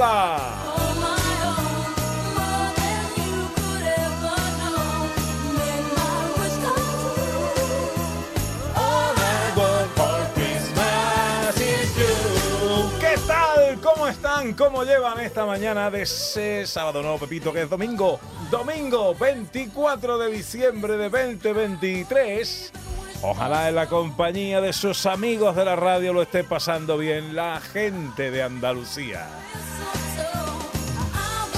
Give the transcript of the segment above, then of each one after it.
¿Qué tal? ¿Cómo están? ¿Cómo llevan esta mañana de ese sábado nuevo, Pepito, que es domingo? Domingo 24 de diciembre de 2023. Ojalá en la compañía de sus amigos de la radio lo esté pasando bien la gente de Andalucía.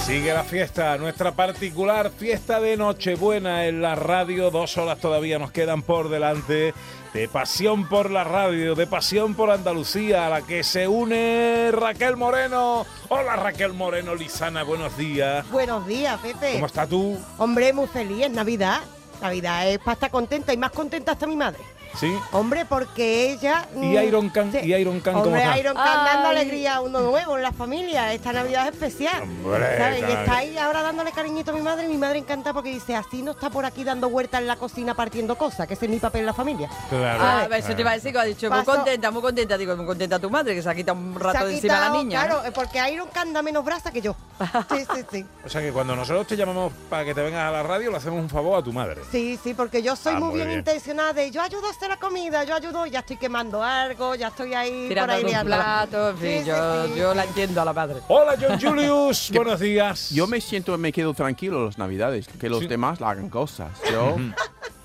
Sigue la fiesta, nuestra particular fiesta de Nochebuena en la radio. Dos horas todavía nos quedan por delante de pasión por la radio, de pasión por Andalucía, a la que se une Raquel Moreno. Hola Raquel Moreno, Lizana, buenos días. Buenos días, Pepe. ¿Cómo estás tú? Hombre, muy feliz, es Navidad. Navidad es para estar contenta y más contenta está mi madre. ¿Sí? Hombre, porque ella... ¿Y mm, Iron Can, sí. ¿y Iron Can cómo Hombre, está? Iron Can dando alegría a uno nuevo en la familia. Esta Navidad es especial. Hombre, ¿sabes? Y está ahí ahora dándole cariñito a mi madre y mi madre encanta porque dice, así no está por aquí dando vueltas en la cocina partiendo cosas, que ese es mi papel en la familia. Claro. Ah, eso te iba a decir que ha dicho, muy contenta, muy contenta. Digo, muy contenta tu madre, que se ha quitado un Se rato de encima a la niña. Claro, eh, porque Iron Can da menos brasa que yo. Sí, sí, sí. O sea que cuando nosotros te llamamos para que te vengas a la radio, le hacemos un favor a tu madre. Sí, sí, porque yo soy Ah, muy, muy bien, bien. intencionada de yo ayudo a hacer la comida, yo ayudo, ya estoy quemando algo, ya estoy ahí Tirando por ahí un liándola. plato, en fin, Sí, sí, yo, sí, yo la entiendo a la madre. Hola John Julius, buenos días. Yo me siento, me quedo tranquilo las navidades, que los Sí. demás hagan cosas. Yo,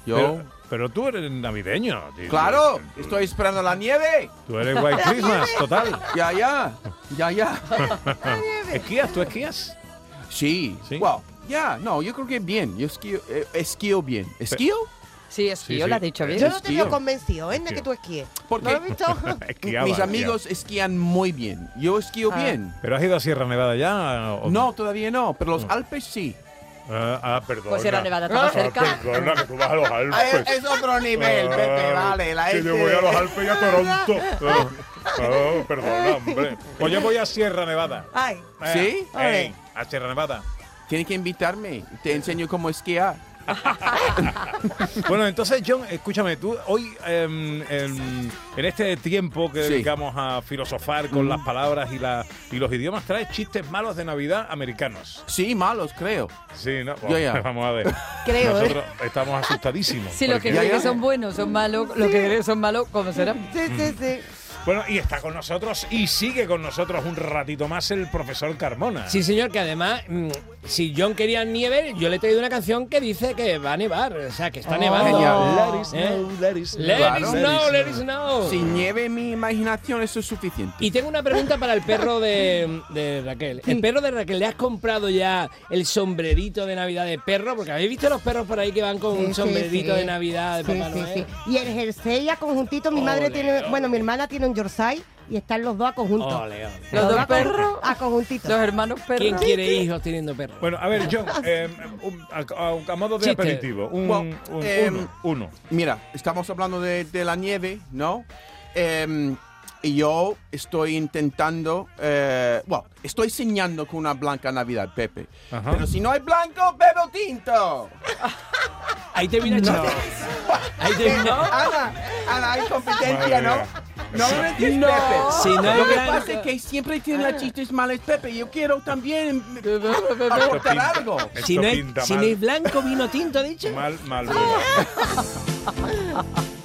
yo, Pero, pero tú eres navideño. tío. claro, estoy esperando la nieve. Tú eres White Christmas, total. Ya, ya, ya, ya. ¿Esquías? ¿Tú esquías? Sí, ¿Sí? Wow, ya, no, yo creo que bien. Yo esquío, eh, esquío bien. ¿Esquío? Sí, es que Sí, yo sí. lo has dicho bien. Yo no te veo Esquío. convencido, ¿eh? De Esquío. que tú esquíes. Porque ¿No lo visto? Esquiaba, mis esquiaba. amigos esquían muy bien. Yo esquío Ah. bien. ¿Pero has ido a Sierra Nevada ya? o- No, todavía no, pero los No. Alpes sí. Ah, ah, perdona. Pues Sierra Nevada más Ah, cerca. perdona, que tú vas a los Alpes. Es, es otro nivel, Ah, Pepe, vale. La que yo este- voy a los Alpes y a Toronto. Ah, perdona, hombre. Pues yo voy a Sierra Nevada. Ay, Eh, ¿Sí? ey, a Sierra Nevada. Tienes que invitarme. Te enseño cómo esquiar. Bueno, entonces, John, escúchame, tú hoy em, em, en este tiempo que Sí. dedicamos a filosofar con las palabras y, la, y los idiomas, traes chistes malos de Navidad americanos. Sí, malos, creo. Sí, ¿no? Ya, ya. Vamos a ver. Creo, ¿eh? Nosotros estamos asustadísimos. Si los que porque- creen que son buenos son malos, los que creen que son malos, ¿cómo será? sí, sí, sí. Bueno, y está con nosotros y sigue con nosotros un ratito más el profesor Carmona. Sí, señor, que además, mm, si John quería nieve, yo le he traído una canción que dice que va a nevar, o sea, que está Oh. nevando. Genial. Let it ¿Eh? snow, let it snow. Let Claro. it snow, let it snow. Sin nieve, mi imaginación, eso es suficiente. Y tengo una pregunta para el perro de, de Raquel. ¿El perro de Raquel le has comprado ya el sombrerito de Navidad de perro? Porque habéis visto los perros por ahí que van con Sí, un sombrerito sí. de Navidad de Sí, Papá sí, Noel. sí. Y el jersey a conjuntito, mi madre tiene, bueno, mi hermana tiene un Yorkshire y están los dos a conjunto. Ole, ole. Los dos perros, A conjuntito. los hermanos perros. ¿Quién quiere hijos teniendo perros? Bueno, a ver, John, eh, un- a, modo de Chiste. aperitivo, un, Bueno, un- em, uno, uno. Mira, estamos hablando de, de la nieve, ¿no? Em, y yo estoy intentando, eh, bueno, estoy soñando con una blanca Navidad, Pepe. Ajá. Pero si no hay blanco, bebo tinto. Ahí termina el chiste. Ahí termina. Ana, Ana, hay competencia, Madre ¿no? mía. No me metes, No. Pepe. Si no hay Lo que blanco- pasa es que siempre tienen las chistes malas, Pepe. Yo quiero también aportar algo. Si no, hay, si no hay blanco, vino tinto, dicho. mal, mal.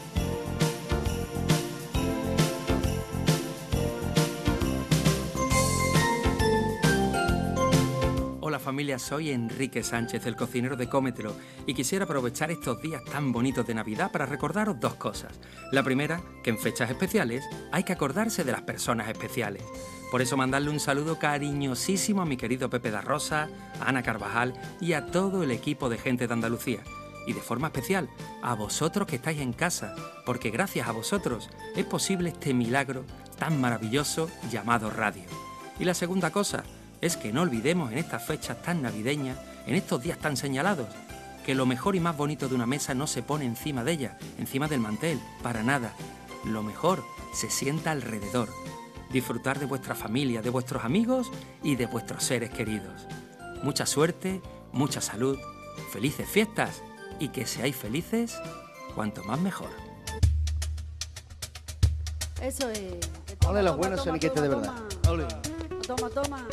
familia, soy Enrique Sánchez, el cocinero de Cómetelo, y quisiera aprovechar estos días tan bonitos de Navidad para recordaros dos cosas. La primera, que en fechas especiales hay que acordarse de las personas especiales. Por eso mandarle un saludo cariñosísimo a mi querido Pepe da Rosa, Ana Carvajal y a todo el equipo de gente de Andalucía. Y de forma especial a vosotros que estáis en casa, porque gracias a vosotros es posible este milagro tan maravilloso llamado radio. Y la segunda cosa es que no olvidemos en estas fechas tan navideñas, en estos días tan señalados, que lo mejor y más bonito de una mesa no se pone encima de ella, encima del mantel, para nada. Lo mejor se sienta alrededor. Disfrutar de vuestra familia, de vuestros amigos y de vuestros seres queridos. Mucha suerte, mucha salud, felices fiestas y que seáis felices cuanto más mejor. Eso es. Ole, los buenos de verdad. Toma, toma.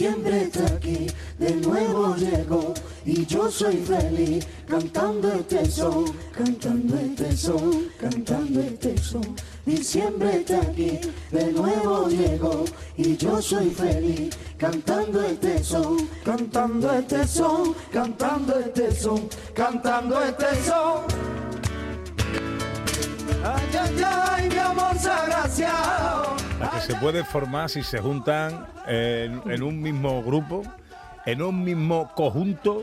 Diciembre está aquí, de nuevo llegó y yo soy feliz cantando este son, cantando este son, cantando este son. Diciembre está aquí, de nuevo llegó y yo soy feliz cantando este son, cantando este son, cantando este son, cantando este son. Ay, ay, ay, mi amor desgraciado. Que se puede formar si se juntan en, en un mismo grupo, en un mismo conjunto,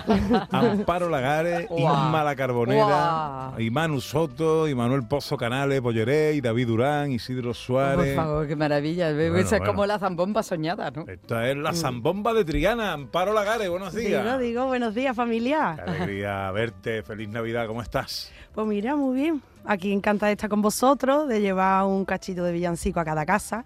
Amparo Lagares, Guau. Isma La Carbonera, Guau. y Manu Soto, y Manuel Pozo Canales, Polleré, y David Durán, Isidro Por Suárez. favor, qué maravilla. Bueno, Esa es como la zambomba soñada, ¿no? Esta es la zambomba de Triana, Amparo Lagares, buenos días. Digo, digo, buenos días familia. Qué alegría verte, feliz Navidad, ¿cómo estás? Pues mira, muy bien. Aquí encantada de estar con vosotros, de llevar un cachito de villancico a cada casa.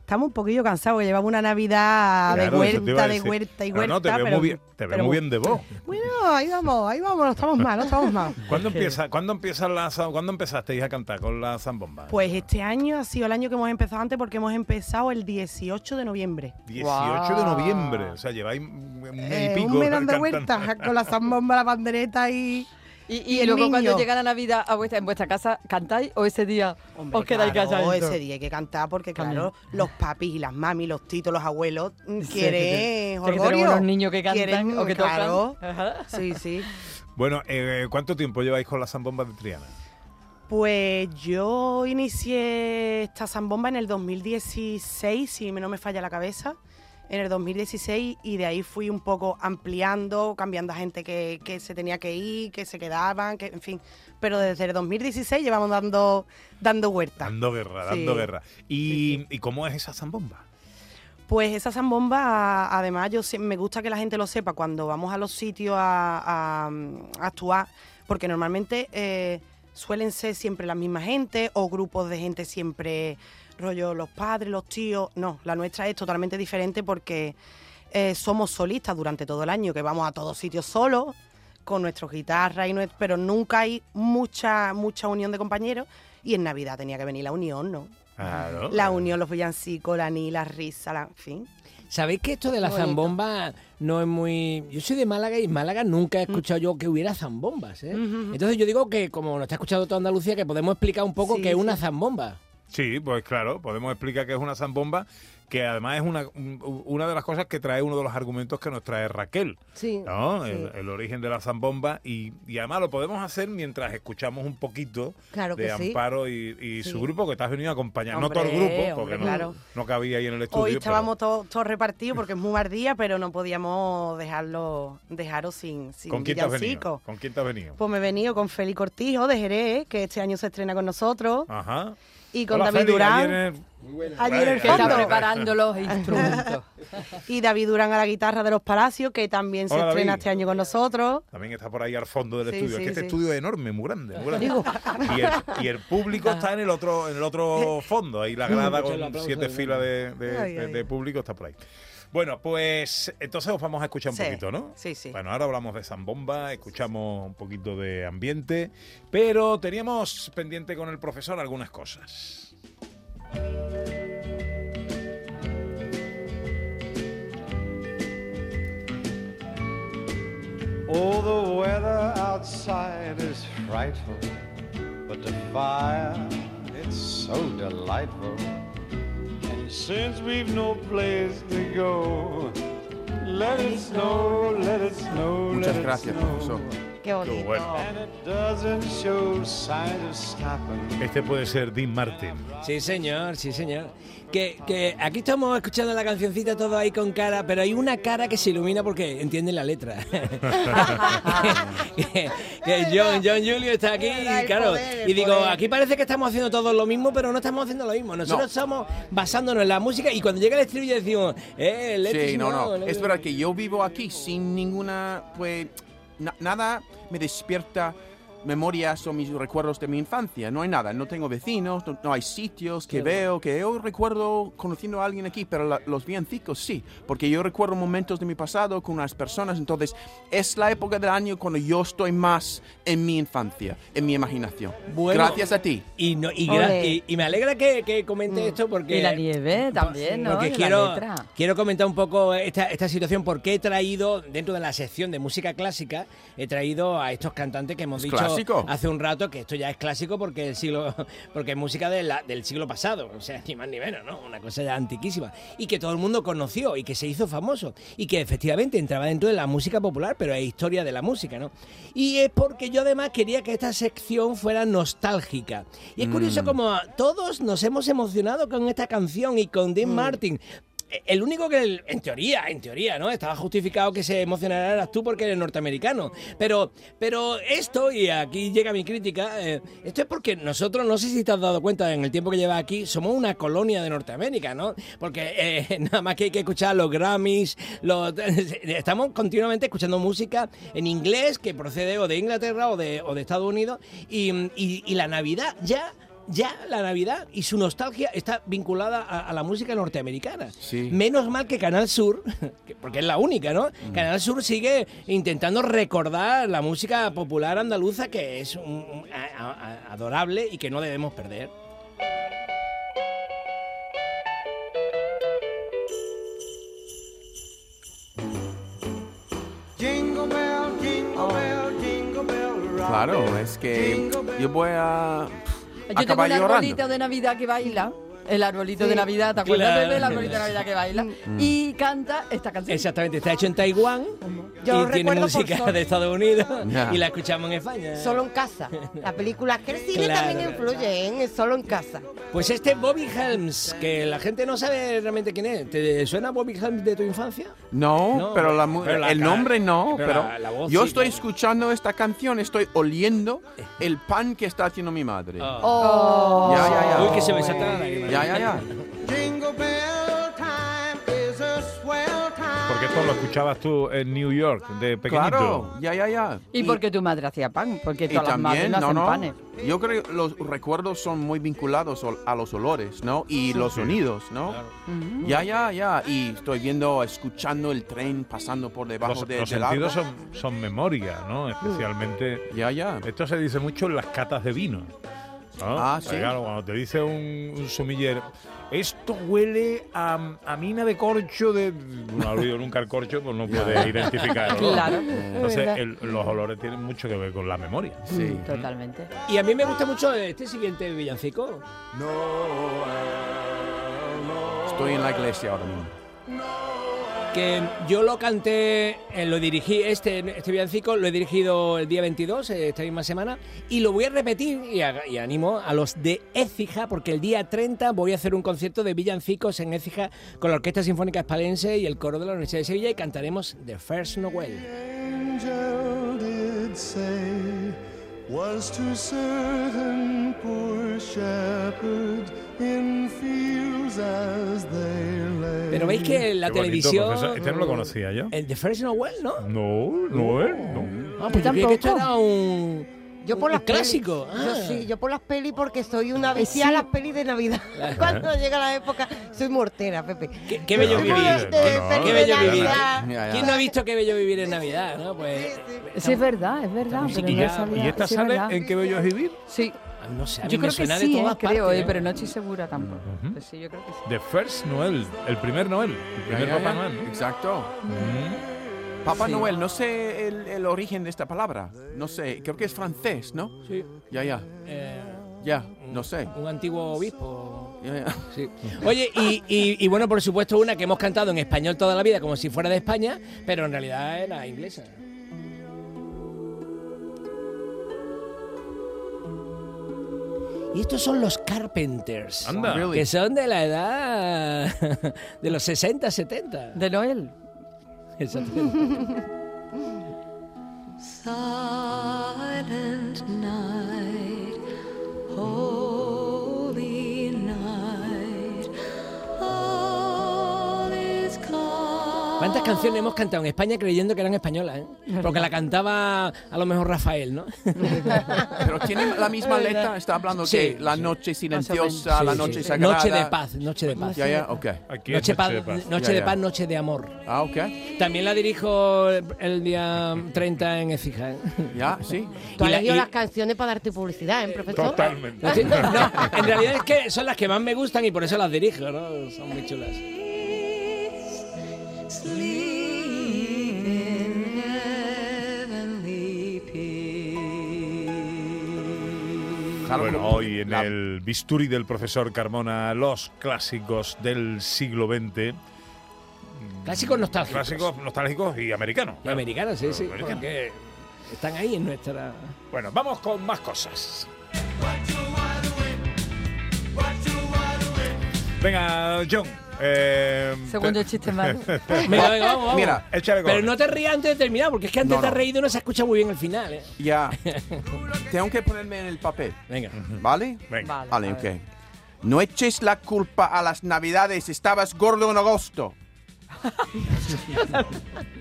Estamos un poquillo cansados, que llevamos una Navidad Claro, de huerta, de huerta y huerta. no, te veo pero- muy bien, te veo pero muy bien de voz. Bueno, ahí vamos, ahí vamos, no estamos mal, no estamos mal. ¿Cuándo, empieza, ¿cuándo, empieza la, za- ¿Cuándo empezasteis a cantar con la zambomba? Pues este año ha sido el año que hemos empezado antes porque hemos empezado el 18 de noviembre. 18 de noviembre, o sea, lleváis un mes Eh, y pico un cantando. vueltas con la zambomba, la pandereta y... Y, Y y luego cuando niño. llega la Navidad a vuestra, en vuestra casa, ¿cantáis o ese día os quedáis claro, calladitos? ese día hay que cantar porque, También. claro, los papis y las mamis, los titos, los abuelos mm, quieren sí, los niños que cantan Quieren, o que tocan. claro. Sí, sí. Bueno, eh, ¿cuánto tiempo lleváis con la zambomba de Triana? Pues yo inicié esta zambomba en el 2016, si no me falla la cabeza, en el 2016 y de ahí fui un poco ampliando, cambiando a gente que, que se tenía que ir, que se quedaban, que en fin. Pero desde el 2016 llevamos dando, dando huerta. Dando guerra, Sí. dando guerra. ¿Y, ¿Y cómo es esa zambomba? Pues esa zambomba, además, yo me gusta que la gente lo sepa cuando vamos a los sitios a, a- a actuar, porque normalmente eh, suelen ser siempre la misma gente o grupos de gente siempre, rollo los padres, los tíos. No, la nuestra es totalmente diferente porque eh, somos solistas durante todo el año, que vamos a todos sitios solos, con nuestras guitarras, y nues- pero nunca hay mucha, mucha unión de compañeros. Y en Navidad tenía que venir la unión, ¿no? Claro. La unión, los villancicos, la ni, la risa, la, en fin. ¿Sabéis que esto de la bonito. zambomba no es muy... Yo soy de Málaga y en Málaga nunca he escuchado yo que hubiera zambombas, ¿eh? Ujú. Entonces yo digo que, como nos está escuchando toda Andalucía, que podemos explicar un poco Sí, qué es una zambomba. Sí, pues claro, podemos explicar que es una zambomba, que además es una, un- una de las cosas que trae uno de los argumentos que nos trae Raquel. Sí. ¿no? sí. El, el origen de la zambomba y, y además lo podemos hacer mientras escuchamos un poquito Claro de sí. Amparo y, y Sí. su grupo que te has venido a acompañar. no todo el grupo, porque hombre, no, claro. no cabía ahí en el estudio. Hoy pero- estábamos todos repartidos porque es muy mal día, pero no podíamos dejarlo dejaros sin, sin ¿Con quién te has venido? ¿Con quién te has venido? Pues me he venido con Félix Cortijo de Jerez, que este año se estrena con nosotros, Ajá. Y con Hola, David Durán. ayer en- en el Que está preparando los instrumentos. Y David Durán a la guitarra de los Palacios, que también se Hola, estrena David. este año con nosotros. También está por ahí al fondo del Sí, estudio. sí, es que este sí. estudio es enorme, muy grande. Muy grande. Y, el, y el público está en el otro en el otro fondo. Ahí la grada con siete filas de, de- Ay, de- ay. de público está por ahí. Bueno, pues entonces os vamos a escuchar un Sí, poquito, ¿no? sí, sí. Bueno, ahora hablamos de Zambomba, escuchamos un poquito de ambiente, pero teníamos pendiente con el profesor algunas cosas. Oh, the weather outside is frightful, but the fire, it's so delightful. Since we've no place to go, let it snow, let it snow, Muchas let it snow. profesor. Qué bonito. bueno. Este puede ser Dean Martin. Sí, señor, sí, señor. Que, que aquí estamos escuchando la cancioncita todo ahí con cara, pero hay una cara que se ilumina porque entiende la letra. que, que John, John Julio está aquí y claro, poder, y digo, poder. aquí parece que estamos haciendo todos lo mismo, pero no estamos haciendo lo mismo. Nosotros estamos basándonos en la música y cuando llega el estribillo decimos, eh, let Sí, no, no. let Es verdad que yo vivo aquí sin ninguna, pues, na- nada me despierta memorias o mis recuerdos de mi infancia. No hay nada. No tengo vecinos, no, no hay sitios que veo, que yo recuerdo conociendo a alguien aquí, pero la- los villancicos sí. Porque yo recuerdo momentos de mi pasado con unas personas. Entonces, es la época del año cuando yo estoy más en mi infancia, en mi imaginación. Bueno, Gracias a ti. Y, no, y, y- y me alegra que, que comente Mm. esto porque... Y la nieve también, ¿no? Porque quiero, quiero comentar un poco esta, esta situación, porque he traído, dentro de la sección de música clásica, he traído a estos cantantes que hemos ¿Es dicho clásico? Hace un rato que esto ya es clásico porque el siglo porque es música de la- del siglo pasado, o sea, ni más ni menos, ¿no? Una cosa ya antiquísima. Y que todo el mundo conoció y que se hizo famoso. Y que efectivamente entraba dentro de la música popular, pero es historia de la música, ¿no? Y es porque yo además quería que esta sección fuera nostálgica. Y es curioso Mm. como todos nos hemos emocionado con esta canción y con Dean Martin. El único que, en teoría, en teoría, ¿no? Estaba justificado que se emocionara eras tú porque eres norteamericano. Pero, pero esto, y aquí llega mi crítica, eh, esto es porque nosotros, no sé si te has dado cuenta en el tiempo que llevas aquí, somos una colonia de Norteamérica, ¿no? Porque eh, nada más que hay que escuchar los Grammys, los, estamos continuamente escuchando música en inglés que procede o de Inglaterra o de, o de Estados Unidos, y- y la Navidad ya ya la Navidad y su nostalgia está vinculada a, a la música norteamericana. Sí. Menos mal que Canal Sur, que- porque es la única, ¿no? Canal Sur sigue intentando recordar la música popular andaluza que es un- un- a- a- a- adorable y que no debemos perder. Rock. Claro, es que yo voy a Yo tengo acabar un llorando. arbolito de Navidad que baila. El arbolito Sí. de Navidad, ¿te acuerdas Claro. del arbolito de Navidad que baila? Y canta esta canción. Exactamente, está hecho en Taiwán Yo y tiene música de Estados Unidos Ya. y la escuchamos en España. Solo en casa. La película es que el cine Claro, también influye, ¿eh? Es Solo en casa. Pues este Bobby Helms, que la gente no sabe realmente quién es. ¿Te suena Bobby Helms de tu infancia? No, No, pero, la, mu- pero la el nombre no, pero pero, la- la voz yo sí, estoy claro. escuchando esta canción, estoy oliendo el pan que está haciendo mi madre. Oh. Ya, ya, ya. Uy, que se me salta la lágrima. Ya, ya, ya. Porque esto lo escuchabas tú en New York, de pequeñito. Claro, ya, ya, ya. Y porque tu madre hacía pan, porque todas las madres no hacen no. panes. Yo creo que los recuerdos son muy vinculados a los olores, ¿no? Y los sonidos, ¿no? Ujú. Ya, ya, ya. Y estoy viendo, escuchando el tren pasando por debajo Los, de, los del sentidos son, son memoria, ¿no? Especialmente. Ya, ya. Esto se dice mucho en las catas de vino. ¿No? Ah, Porque, ¿sí? Claro, cuando te dice un, un sumiller, esto huele a, a mina de corcho de. No ha oído nunca el corcho, pues no puede identificar el olor. Claro. Entonces, el- los olores tienen mucho que ver con la memoria. Sí. Totalmente. Y a mí me gusta mucho este siguiente villancico. Estoy en la iglesia ahora mismo. Que yo lo canté, eh, lo dirigí, este, este villancico lo he dirigido el día 22, eh, esta misma semana, y lo voy a repetir y, a- y animo a los de Écija, porque el día 30 voy a hacer un concierto de villancicos en Écija con la Orquesta Sinfónica Espalense y el coro de la Universidad de Sevilla y cantaremos The First Noel. was to certain poor shepherds in fields as they. Pero veis que la Qué bonito, televisión... profesor. Este no lo conocía yo. El The First Noel, ¿no? No, no es. No. Ah, pues yo creía que esto era un... Yo por un las pelis. clásico. Yo Ah. sí, yo por las pelis porque soy una Eh, viciada sí. a las pelis de Navidad. Cuando llega la época, soy mortera, Pepe. Qué, qué bello No, vivir. no, de no, pelis Qué de bello vivir. Navidad. Ya, ya. ¿Quién no ha visto qué bello vivir en Navidad? ¿no? Pues, Sí, es verdad, es verdad. Estamos Pero no chiquillados. sabía. ¿Y esta sí, es sale verdad. en qué bello es vivir? Sí, no sé, a mí yo me creo que suena sí, de eh, todas creo, partes, eh, ¿eh? pero no estoy segura tampoco. Ujú. Pues sí, yo creo que sí. The First Noel, el primer Noel, el primer Papá. Noel. ¿no? Exacto. Mm. Papá Sí. Noel, no sé el, el origen de esta palabra. No sé, creo que es francés, ¿no? Sí. Ya, ya. Eh, Ya, no sé. un antiguo obispo. Ya, ya. Sí. Oye, y, y- y bueno, por supuesto, una que hemos cantado en español toda la vida, como si fuera de España, pero en realidad era inglesa. Y estos son los Carpenters. Anda. Que son de la edad de los 60, 70. De Noel. Exactamente. Silent night, holy ¿Cuántas canciones hemos cantado en España creyendo que eran españolas? ¿eh? Porque la cantaba a lo mejor Rafael, ¿no? Pero tiene la misma letra, está hablando Sí, que la noche silenciosa, Sí, la sí. noche sagrada. Noche de paz, noche de paz. Ya, ya, ok. Aquí Noche, noche de paz. noche de paz, noche de amor. Ah, ok. También la dirijo el día 30 en Écija. ¿eh? Ya, sí. Tú has elegido las canciones para darte publicidad, ¿eh, profesor? Totalmente. No, en realidad es que son las que más me gustan y por eso las dirijo, ¿no? Son muy chulas. Bueno, hoy en el bisturi del profesor Carmona, los clásicos del siglo XX. Clásicos nostálgicos. Clásicos nostálgicos y americanos. Y claro. americanos, sí, sí. Americanos. Porque están ahí en nuestra... Bueno, vamos con más cosas. Venga, John. Eh, Segundo te- chiste malo. Venga, venga, vamos, vamos. Mira, Échale Pero no te rías antes de terminar, porque es que antes No, te has no. reído y no se escucha muy bien el final, ¿eh? Ya. Tengo que ponerme en el papel, Venga. ¿vale? Venga. Vale. Vale, a ok. ver. No eches la culpa a las navidades, estabas gordo en agosto.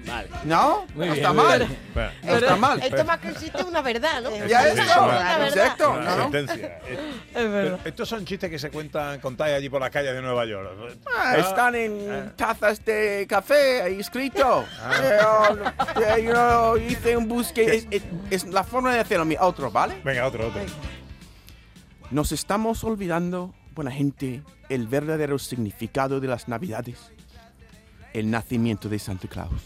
Vale. ¿No? Muy No bien, está muy mal. bien. Bueno, No está mal. Esto más que es una verdad, ¿no? Ya es verdad. Exacto. una ¿no? sentencia. Es pero verdad. estos son chistes que se cuentan, contáis allí por las calles de Nueva York. Ah, están en tazas de café ahí escrito. Ah. Yo, eh, yo hice un busque. Es, es- es la forma de hacerlo. Mi otro, ¿vale? Venga, otro, otro. Nos estamos olvidando, buena gente, el verdadero significado de las navidades. El nacimiento de Santa Claus.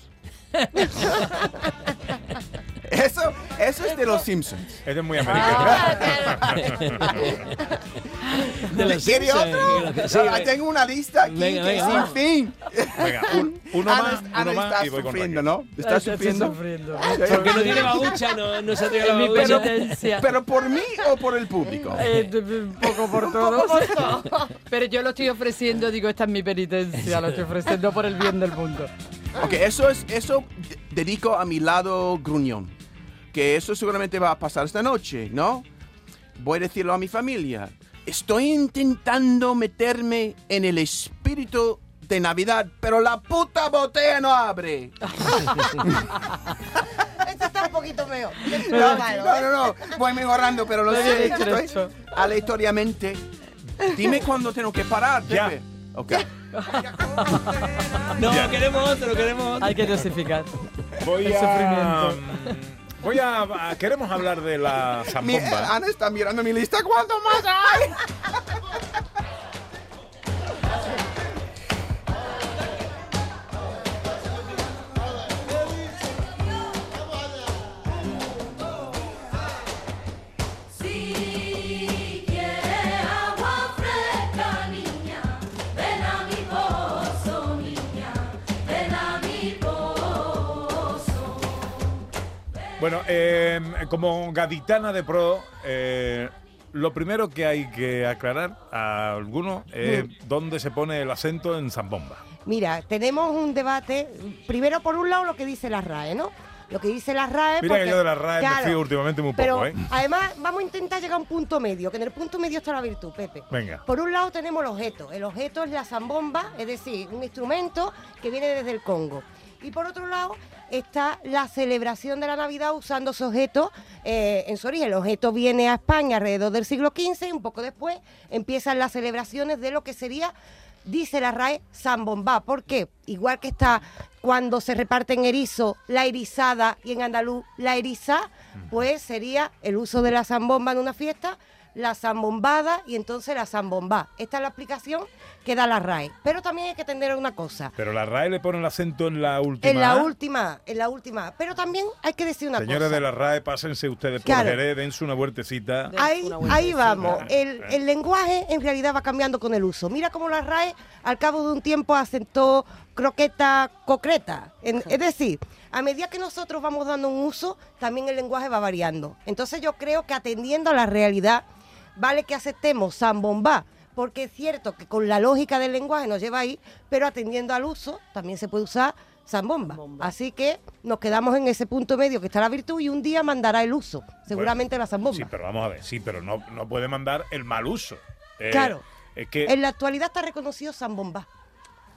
Eso, eso es de los Simpsons. Este es muy Ah, americano. De los ¿Quiere Simpsons, otro? sí, Ah. Tengo una lista aquí Venga, que venga, sin fin. Venga, un- uno Ana- más, Ana uno más está y voy con sufriendo. ¿no? ¿Estás Estoy sufriendo? sufriendo. Porque no tiene babucha, no, no se ha tirado Es la mi babucha. penitencia. ¿Pero por mí o por el público? Eh, un poco por todos. Pero yo lo estoy ofreciendo, digo, esta es mi penitencia, lo estoy ofreciendo por el bien del mundo. Ok, eso es, eso de- dedico a mi lado gruñón. Que eso seguramente va a pasar esta noche, ¿no? Voy a decirlo a mi familia. Estoy intentando meterme en el espíritu de Navidad, pero la puta botella no abre. Esto está un poquito mejor. No, No, ¿eh? no, no, voy mejorando, pero lo sé. Estoy aleatoriamente. Dime cuándo tengo que parar, Ya. Pepe. Ok. No, queremos otro, queremos otro. Hay que dosificar. Voy El a. sufrimiento. Voy a, a- Queremos hablar de la Mi- zambomba. Ana está mirando mi lista. ¿Cuánto más hay? Bueno, eh, como gaditana de pro, eh, lo primero que hay que aclarar a alguno es dónde se pone el acento en zambomba. Mira, tenemos un debate. Primero, por un lado, lo que dice la RAE, ¿no? Lo que dice la RAE. Mira que yo de la RAE me claro, fío últimamente muy Pero poco, ¿eh? además vamos a intentar llegar a un punto medio, que en el punto medio está la virtud, Pepe. Venga. Por un lado tenemos el objeto. El objeto es la zambomba, es decir, un instrumento que viene desde el Congo. Y por otro lado está la celebración de la Navidad usando ese objeto eh, en su origen. El objeto viene a España alrededor del siglo XV y un poco después empiezan las celebraciones de lo que sería, dice la RAE, zambomba. ¿Por qué? Igual que está cuando se reparten erizo, la erizada y en andaluz la eriza, pues sería el uso de la zambomba en una fiesta, la zambombada y entonces la zambomba. Esta es la explicación que da la RAE. Pero también hay que entender una cosa. Pero la RAE le pone el acento en la última. En la A. última, en la última. Pero también hay que decir una Señores cosa. de la RAE, pásense ustedes por Claro. Jerez, dense una vueltecita. Ahí, ahí vamos. El, el lenguaje en realidad va cambiando con el uso. Mira cómo la RAE al cabo de un tiempo asentó croqueta concreta. En- es decir, a medida que nosotros vamos dando un uso, también el lenguaje va variando. Entonces yo creo que atendiendo a la realidad vale que aceptemos zambomba, porque es cierto que con la lógica del lenguaje nos lleva ahí, pero atendiendo al uso también se puede usar zambomba. Así que nos quedamos en ese punto medio que está la virtud y un día mandará el uso, seguramente la zambomba. Sí, pero vamos a ver, sí, pero no, no puede mandar el mal uso. Eh, Claro. Es que. En la actualidad está reconocido zambomba.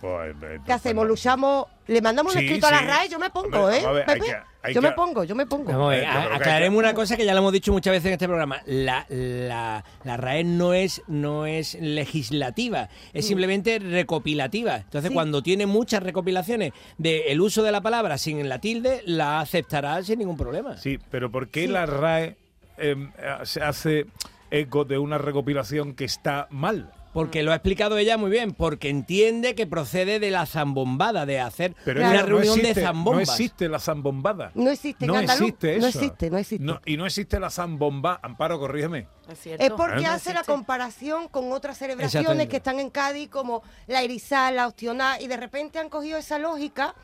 Pues, eh, ¿Qué hacemos? ¿Luchamos? ¿Le mandamos un Sí, escrito a la. RAE? Yo me pongo, Hombre, ¿eh? ver, Pepe? que- hay yo que- me pongo, yo me pongo. Vamos Eh, aclaremos que- una cosa que ya lo hemos dicho muchas veces en este programa. La, la, la RAE no es, no es legislativa, es Mm. simplemente recopilativa. Entonces, Sí. cuando tiene muchas recopilaciones del uso de la palabra sin la tilde, la aceptará sin ningún problema. Sí, pero ¿por qué la RAE eh, se hace eco de una recopilación que está mal? Porque lo ha explicado ella muy bien, porque entiende que procede de la zambombada, de hacer Pero una es no reunión existe- de zambombas. No existe la zambombada. No existe No existe no eso. existe, no existe. No, y no existe la zambomba. Amparo, corrígeme. Es porque ¿Eh? hace la comparación con otras celebraciones que están en Cádiz, como la Erizal, la Ostioná, y de repente han cogido esa lógica,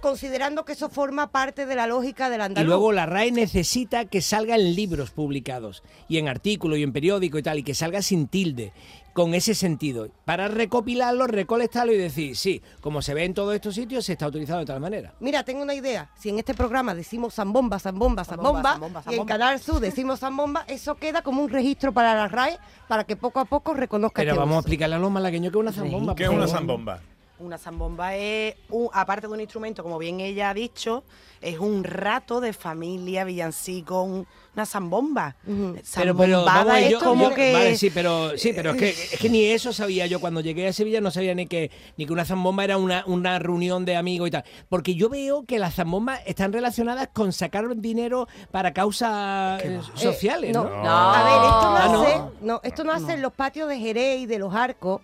considerando que eso forma parte de la lógica del Y andaluz. luego la RAE necesita que salga en libros publicados y en artículos y en periódicos y tal, y que salga sin tilde, con ese sentido, para recopilarlo, recolectarlo y decir, sí, como se ve en todos estos sitios, se está utilizando de tal manera. Mira, tengo una idea. Si en este programa decimos zambomba, zambomba, zambomba, zambomba, y en. Canal Sur decimos zambomba, eso queda como un registro para la RAE para que poco a poco reconozca Pero este vamos a explicarle a los malagueños que es una zambomba. ¿Qué es una zambomba? Una zambomba es, un- aparte de un instrumento, como bien ella ha dicho, es un rato de familia, villancico, un- una zambomba. Pero, pero Zambombada vamos, es yo- como yo- que... Vale, sí, pero, sí, pero es que, es que ni eso sabía yo. Cuando llegué a Sevilla no sabía ni que, ni que una zambomba era una, una reunión de amigos y tal. Porque yo veo que las zambombas están relacionadas con sacar dinero para causas eh, sociales, Eh, ¿no? A ver, esto Ah, ¿no? nace, no, esto nace en los patios de Jerez y de los Arcos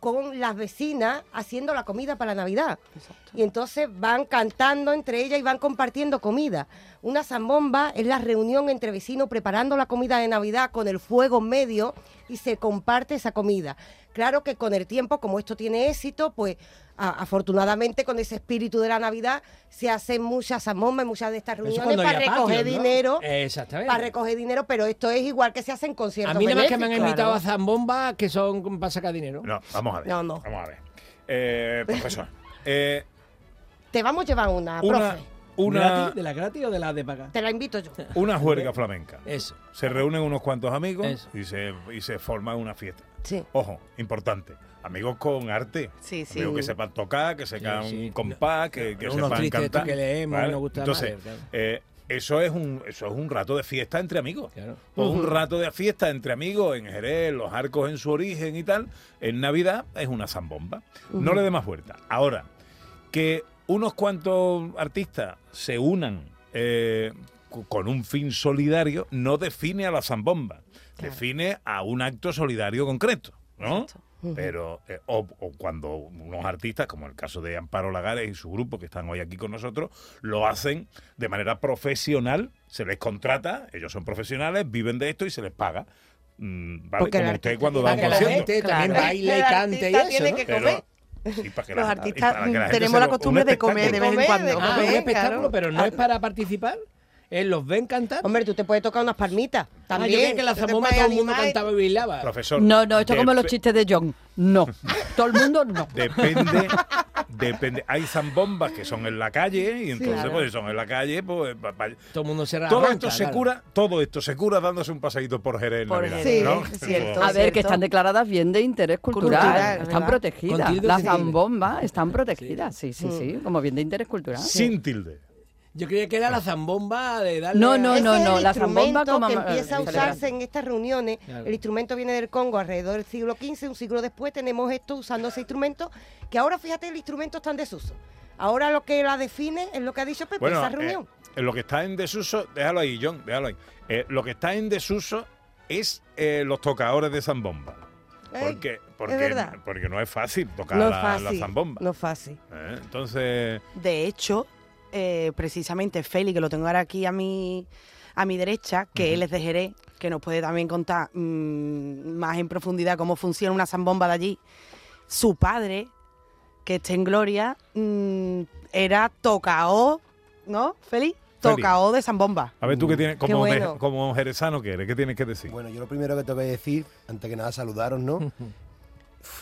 con las vecinas haciendo la comida para Navidad. Y entonces van cantando entre ellas y van compartiendo comida. Una zambomba es la reunión entre vecinos preparando la comida de Navidad con el fuego en medio y se comparte esa comida. Claro que con el tiempo, como esto tiene éxito, pues a- afortunadamente con ese espíritu de la Navidad se hacen muchas zambombas y muchas de estas reuniones para recoger patios, ¿no? dinero Exactamente. para recoger dinero, pero esto es igual que se hacen conciertos A mí nada más que me han invitado a zambombas que son para sacar dinero. No, vamos a ver. No, no. Vamos a ver. Eh, profesor. eh, Te vamos a llevar una, una, profe. Una, ¿Gratis? ¿De la gratis o de la de pagar? Te la invito yo. una juerga flamenca. Eso. Se reúnen unos cuantos amigos Eso. y se, y se forma una fiesta. Sí. Ojo, importante. Amigos con arte. Sí, sí. Amigos que sepan tocar, que sepan sí. un compás, que, que Unos sepan cantar. que leemos y nos gusta Entonces, más, claro. eh, eso es un eso es un rato de fiesta entre amigos. Claro. Pues un rato de fiesta entre amigos en Jerez, los arcos en su origen y tal. En Navidad es una zambomba. No le dé más vuelta. Ahora, que unos cuantos artistas se unan eh, con un fin solidario no define a la zambomba. Define a un acto solidario concreto, ¿no? Pero, eh, o, o cuando unos artistas, como el caso de Amparo Lagares y su grupo, que están hoy aquí con nosotros, lo hacen de manera profesional, se les contrata, ellos son profesionales, viven de esto y se les paga. Mm, ¿vale? Porque el Como usted cuando da un concierto. gente también y cante y eso, tiene ¿no? que Pero- comer. Sí, para que Los la- artistas para que la tenemos la costumbre de comer de vez en cuando. de Ah, comer, un espectáculo, claro. pero no es para participar. Él los ven cantar. Hombre, tú te puedes tocar unas palmitas. Ah, También. yo que la Tú te zambomba todo el mundo cantaba y bailaba. Profesor. No, no, esto es como los chistes de John. No. Todo el mundo no. Depende, depende. Hay zambombas que son en la calle y entonces, Claro. pues, si son en la calle, pues. pa- pa- Todo el mundo se todo arranca, esto se claro. cura, todo esto se cura dándose un paseíto por Jerez en Por cierto. A ver, que están declaradas bien de interés cultural. Cultural, están ¿verdad? protegidas. Las zambombas están protegidas. Sí, sí, sí. Como bien de interés cultural. Sin tilde. Yo creía que era la zambomba de darle. No, a- no, Ese no, no. el La zambomba instrumento como que eh, empieza a celebrar. usarse en estas reuniones. Claro. El instrumento viene del Congo alrededor del siglo XV, un siglo después tenemos esto usando ese instrumento, que ahora fíjate el instrumento está en desuso. Ahora lo que la define es lo que ha dicho Pepe, Bueno, esa eh, reunión. eh, lo que está en desuso, déjalo ahí, John, déjalo ahí. Eh, lo que está en desuso es eh, los tocadores de zambomba. Porque, porque, porque no es fácil tocar no es la, la fácil. zambomba. No es fácil. Eh, Entonces, De hecho, eh, precisamente Feli, que lo tengo ahora aquí a mi, a mi derecha, que él es de Jerez, que nos puede también contar mm, más en profundidad cómo funciona una zambomba de allí. Su padre, que esté en gloria, mm, era tocao, ¿no, Feli? Tocao de zambomba. A ver, tú que tienes, Qué como, bueno. je- como jerezano que eres, ¿qué tienes que decir? Bueno, yo lo primero que tengo que decir, antes que nada, saludaros, ¿no?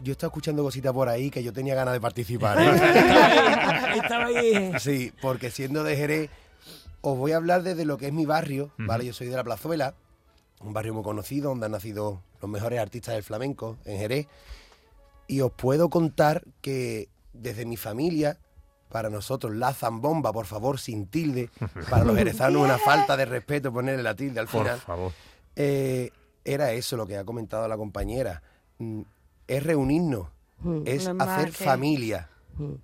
Yo estaba escuchando cositas por ahí que yo tenía ganas de participar. ¿eh? Estaba ahí. Sí, porque siendo de Jerez, os voy a hablar desde lo que es mi barrio, ¿vale? Yo soy de la Plazuela, un barrio muy conocido donde han nacido los mejores artistas del flamenco en Jerez. Y os puedo contar que desde mi familia, para nosotros, la zambomba, por favor, sin tilde, para los jerezanos una falta de respeto ponerle la tilde al Por final. favor. Eh, era eso lo que ha comentado la compañera. Es reunirnos, Mm. es No hacer que- familia. Mm.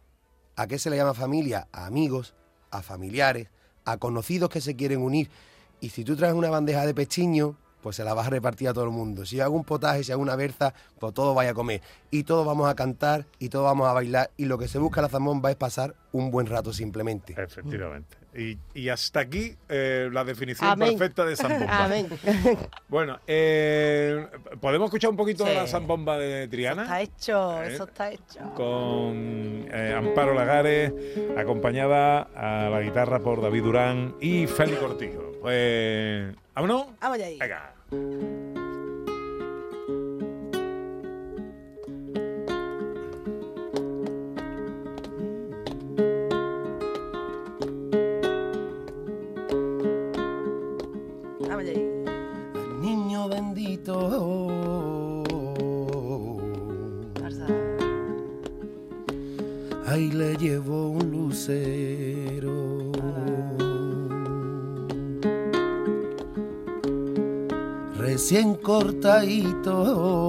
¿A qué se le llama familia? A amigos, a familiares, a conocidos que se quieren unir. Y si tú traes una bandeja de pechiño, pues se la vas a repartir a todo el mundo. Si yo hago un potaje, si hago una berza, pues todos vaya a comer. Y todos vamos a cantar y todos vamos a bailar. Y lo que se busca en la zambomba es pasar un buen rato simplemente. Efectivamente. Y, y hasta aquí eh, la definición Amén. perfecta de zambomba. Amén. Bueno, eh, ¿podemos escuchar un poquito de la Sí. zambomba de Triana? Está hecho, ¿Eh? eso está hecho. con Amparo Lagares, acompañada a la guitarra por David Durán y Félix Cortijo. Pues, ¿vámonos? Vamos allá ahí. Venga. Cortadito.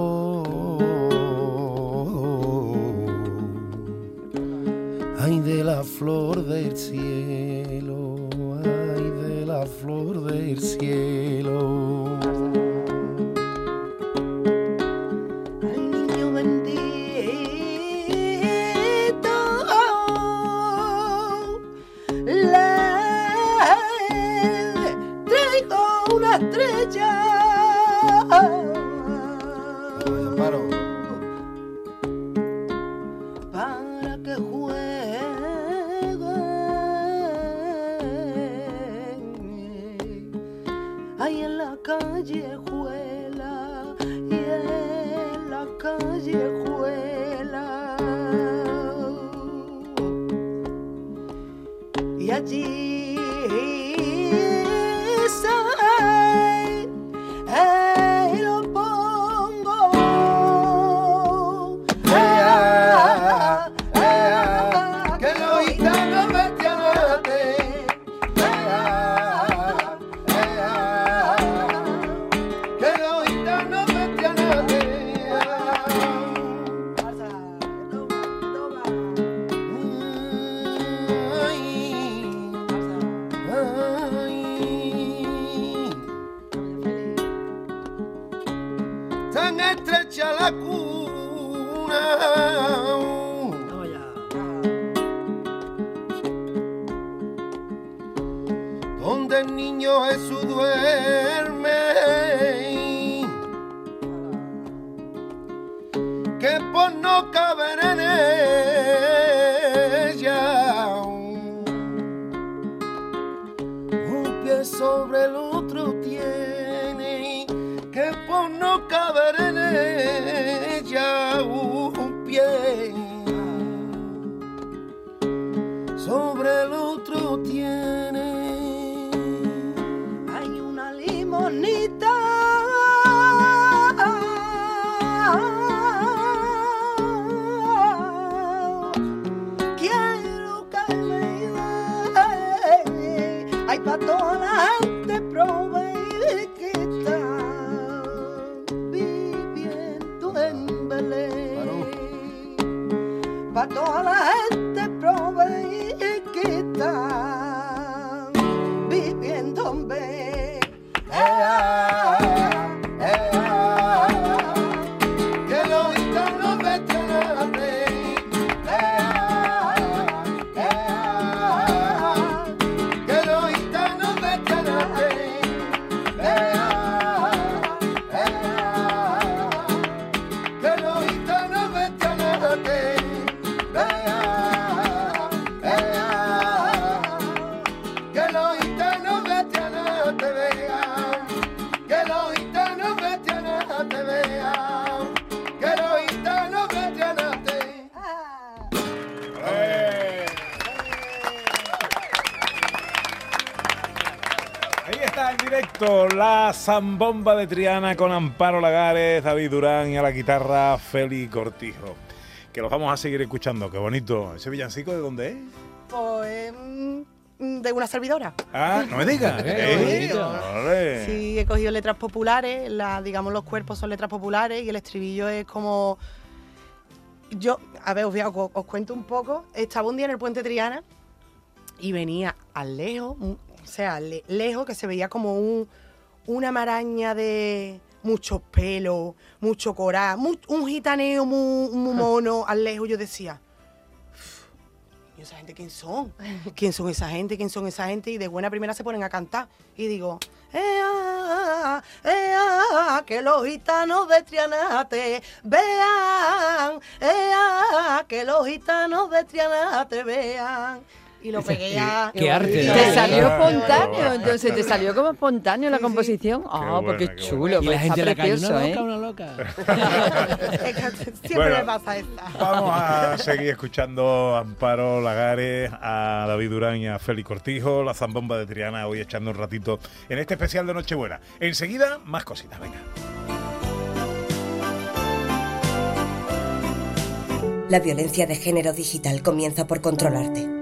Zambomba de Triana con Amparo Lagares, David Durán y a la guitarra Feli Cortijo. Que los vamos a seguir escuchando, qué bonito. ¿Ese villancico de dónde es? Pues mm, de una servidora. Ah, no me digas. Qué Eh. Sí, he cogido letras populares, la, digamos los cuerpos son letras populares y el estribillo es como... Yo, a ver, os, voy a- os, os cuento un poco. Estaba un día en el puente Triana y venía al lejos, mm, o sea, le- lejos que se veía como un, una maraña de muchos pelos, mucho coral, un gitaneo muy, muy mono al lejos. Yo decía, ¿y esa gente quién son? ¿Quién son esa gente? ¿Quién son esa gente? Y de buena primera se ponen a cantar. Y digo, ¡Ea, ea, que los gitanos de Trianate vean! ¡Ea, que los gitanos de Trianate vean! Y lo pegué a... Qué arte, ¿no? Te salió Qué espontáneo, entonces te salió como espontáneo la composición. Ah, bueno, pues qué qué chulo, bueno. Y pues la gente está la calle, una ¿eh? loca, una loca. Siempre Bueno. me pasa esta. Vamos a seguir escuchando a Amparo Lagares, a David Durán y a Félix Cortijo, la zambomba de Triana, hoy echando un ratito en este especial de Nochebuena. Enseguida, más cositas, venga. La violencia de género digital comienza por controlarte.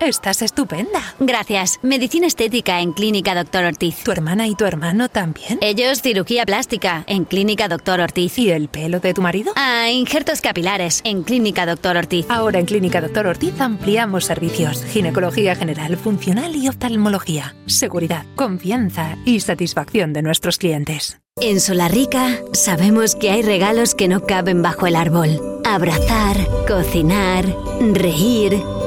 Estás estupenda. Gracias. Medicina estética en Clínica Doctor Ortiz. ¿Tu hermana y tu hermano también? Ellos cirugía plástica en Clínica Doctor Ortiz. ¿Y el pelo de tu marido? Ah, injertos capilares en Clínica Doctor Ortiz. Ahora en Clínica Doctor Ortiz ampliamos servicios. Ginecología general, funcional y oftalmología. Seguridad, confianza y satisfacción de nuestros clientes. En Solarrica sabemos que hay regalos que no caben bajo el árbol. Abrazar, cocinar, reír,